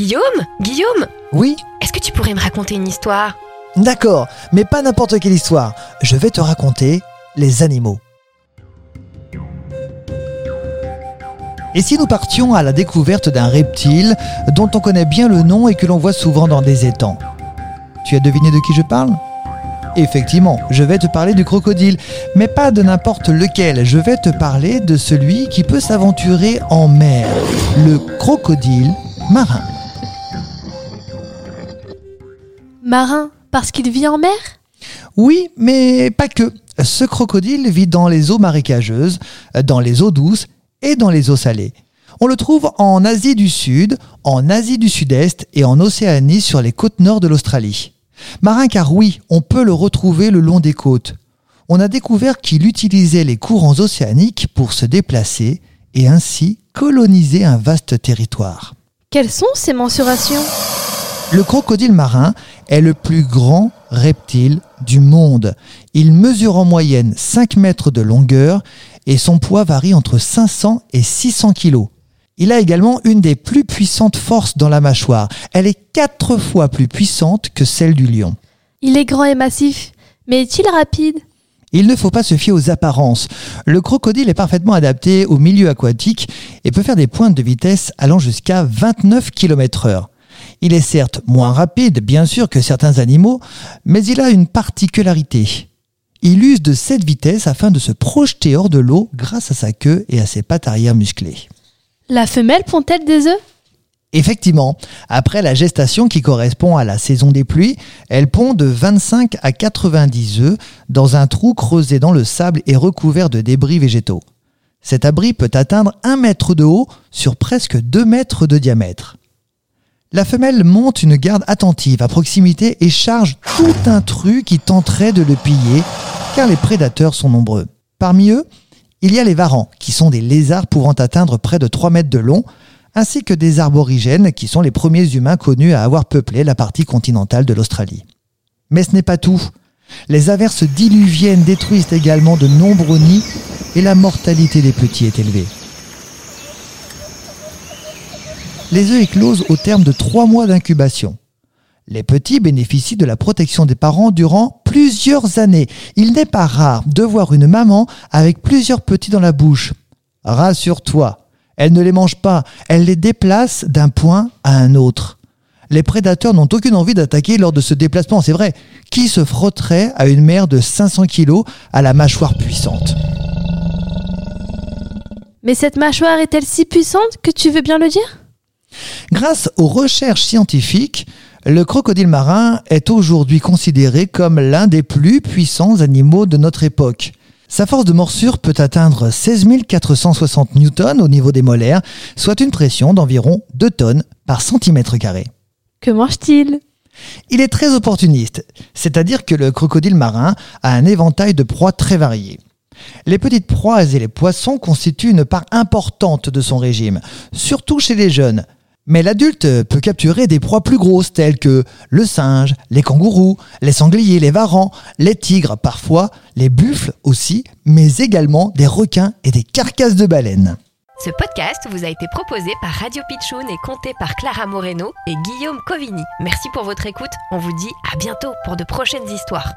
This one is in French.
Guillaume Guillaume Oui Est-ce que tu pourrais me raconter une histoire? D'accord, mais pas n'importe quelle histoire. Je vais te raconter les animaux. Et si nous partions à la découverte d'un reptile dont on connaît bien le nom et que l'on voit souvent dans des étangs? Tu as deviné de qui je parle? Effectivement, je vais te parler du crocodile, mais pas de n'importe lequel, je vais te parler de celui qui peut s'aventurer en mer, le crocodile marin. Marin, parce qu'il vit en mer? Oui, mais pas que. Ce crocodile vit dans les eaux marécageuses, dans les eaux douces et dans les eaux salées. On le trouve en Asie du Sud, en Asie du Sud-Est et en Océanie sur les côtes nord de l'Australie. Marin car oui, on peut le retrouver le long des côtes. On a découvert qu'il utilisait les courants océaniques pour se déplacer et ainsi coloniser un vaste territoire. Quelles sont ces mensurations? Le crocodile marin est le plus grand reptile du monde. Il mesure en moyenne 5 mètres de longueur et son poids varie entre 500 et 600 kilos. Il a également une des plus puissantes forces dans la mâchoire. Elle est 4 fois plus puissante que celle du lion. Il est grand et massif, mais est-il rapide? Il ne faut pas se fier aux apparences. Le crocodile est parfaitement adapté au milieu aquatique et peut faire des pointes de vitesse allant jusqu'à 29 km heure. Il est certes moins rapide, bien sûr, que certains animaux, mais il a une particularité. Il use de cette vitesse afin de se projeter hors de l'eau grâce à sa queue et à ses pattes arrière musclées. La femelle pond-elle des œufs? Effectivement, après la gestation qui correspond à la saison des pluies, elle pond de 25 à 90 œufs dans un trou creusé dans le sable et recouvert de débris végétaux. Cet abri peut atteindre 1 mètre de haut sur presque 2 mètres de diamètre. La femelle monte une garde attentive à proximité et charge tout intrus qui tenterait de le piller, car les prédateurs sont nombreux. Parmi eux, il y a les varans, qui sont des lézards pouvant atteindre près de 3 mètres de long, ainsi que des arborigènes, qui sont les premiers humains connus à avoir peuplé la partie continentale de l'Australie. Mais ce n'est pas tout. Les averses diluviennes détruisent également de nombreux nids et la mortalité des petits est élevée. Les œufs éclosent au terme de trois mois d'incubation. Les petits bénéficient de la protection des parents durant plusieurs années. Il n'est pas rare de voir une maman avec plusieurs petits dans la bouche. Rassure-toi, elle ne les mange pas, elle les déplace d'un point à un autre. Les prédateurs n'ont aucune envie d'attaquer lors de ce déplacement, c'est vrai. Qui se frotterait à une mère de 500 kilos à la mâchoire puissante? Mais cette mâchoire est-elle si puissante que tu veux bien le dire? Grâce aux recherches scientifiques, le crocodile marin est aujourd'hui considéré comme l'un des plus puissants animaux de notre époque. Sa force de morsure peut atteindre 16 460 newtons au niveau des molaires, soit une pression d'environ 2 tonnes par centimètre carré. Que mange-t-il? Il est très opportuniste, c'est-à-dire que le crocodile marin a un éventail de proies très variées. Les petites proies et les poissons constituent une part importante de son régime, surtout chez les jeunes. Mais l'adulte peut capturer des proies plus grosses telles que le singe, les kangourous, les sangliers, les varans, les tigres parfois, les buffles aussi, mais également des requins et des carcasses de baleines. Ce podcast vous a été proposé par Radio Pitchoun et compté par Clara Moreno et Guillaume Covini. Merci pour votre écoute. On vous dit à bientôt pour de prochaines histoires.